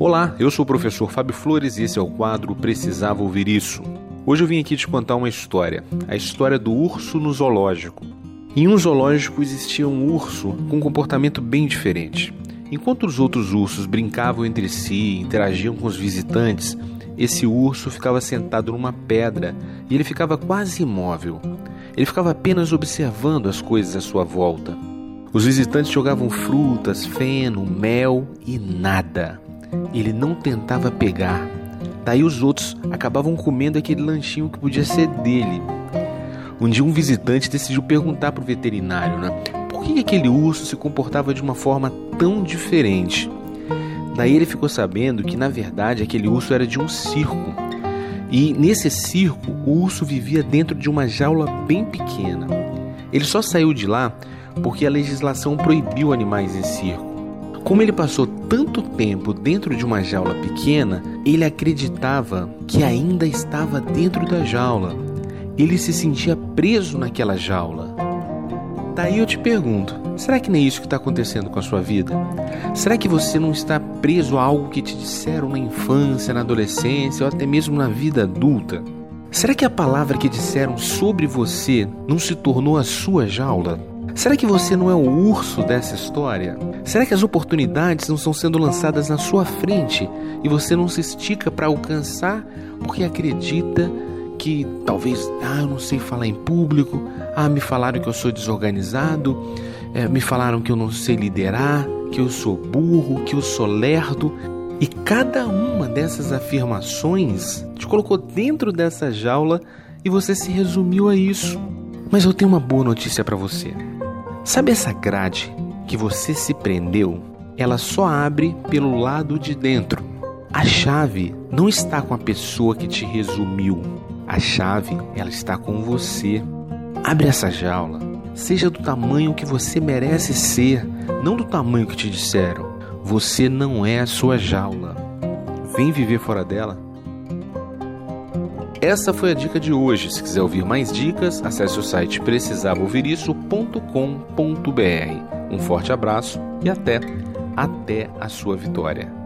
Olá, eu sou o professor Fábio Flores e esse é o quadro Precisava Ouvir Isso. Hoje eu vim aqui te contar uma história, a história do urso no zoológico. Em um zoológico existia um urso com um comportamento bem diferente. Enquanto os outros ursos brincavam entre si, interagiam com os visitantes, esse urso ficava sentado numa pedra e ele ficava quase imóvel. Ele ficava apenas observando as coisas à sua volta. Os visitantes jogavam frutas, feno, mel e nada ele não tentava pegar. Daí os outros acabavam comendo aquele lanchinho que podia ser dele. Um dia um visitante decidiu perguntar para o veterinário, né? Por que aquele urso se comportava de uma forma tão diferente? Daí ele ficou sabendo que na verdade aquele urso era de um circo. E nesse circo o urso vivia dentro de uma jaula bem pequena. Ele só saiu de lá porque a legislação proibiu animais em circo. Como ele passou tanto tempo dentro de uma jaula pequena, ele acreditava que ainda estava dentro da jaula. Ele se sentia preso naquela jaula. Daí eu te pergunto: será que nem isso que está acontecendo com a sua vida? Será que você não está preso a algo que te disseram na infância, na adolescência ou até mesmo na vida adulta? Será que a palavra que disseram sobre você não se tornou a sua jaula? Será que você não é o urso dessa história? Será que as oportunidades não estão sendo lançadas na sua frente e você não se estica para alcançar porque acredita que talvez, ah, eu não sei falar em público, ah, me falaram que eu sou desorganizado, é, me falaram que eu não sei liderar, que eu sou burro, que eu sou lerdo. E cada uma dessas afirmações te colocou dentro dessa jaula e você se resumiu a isso. Mas eu tenho uma boa notícia para você. Sabe essa grade que você se prendeu? Ela só abre pelo lado de dentro. A chave não está com a pessoa que te resumiu. A chave, ela está com você. Abre essa jaula. Seja do tamanho que você merece ser, não do tamanho que te disseram. Você não é a sua jaula. Vem viver fora dela. Essa foi a dica de hoje. Se quiser ouvir mais dicas, acesse o site precisavaouvirisso.com.br. Um forte abraço e até, até a sua vitória.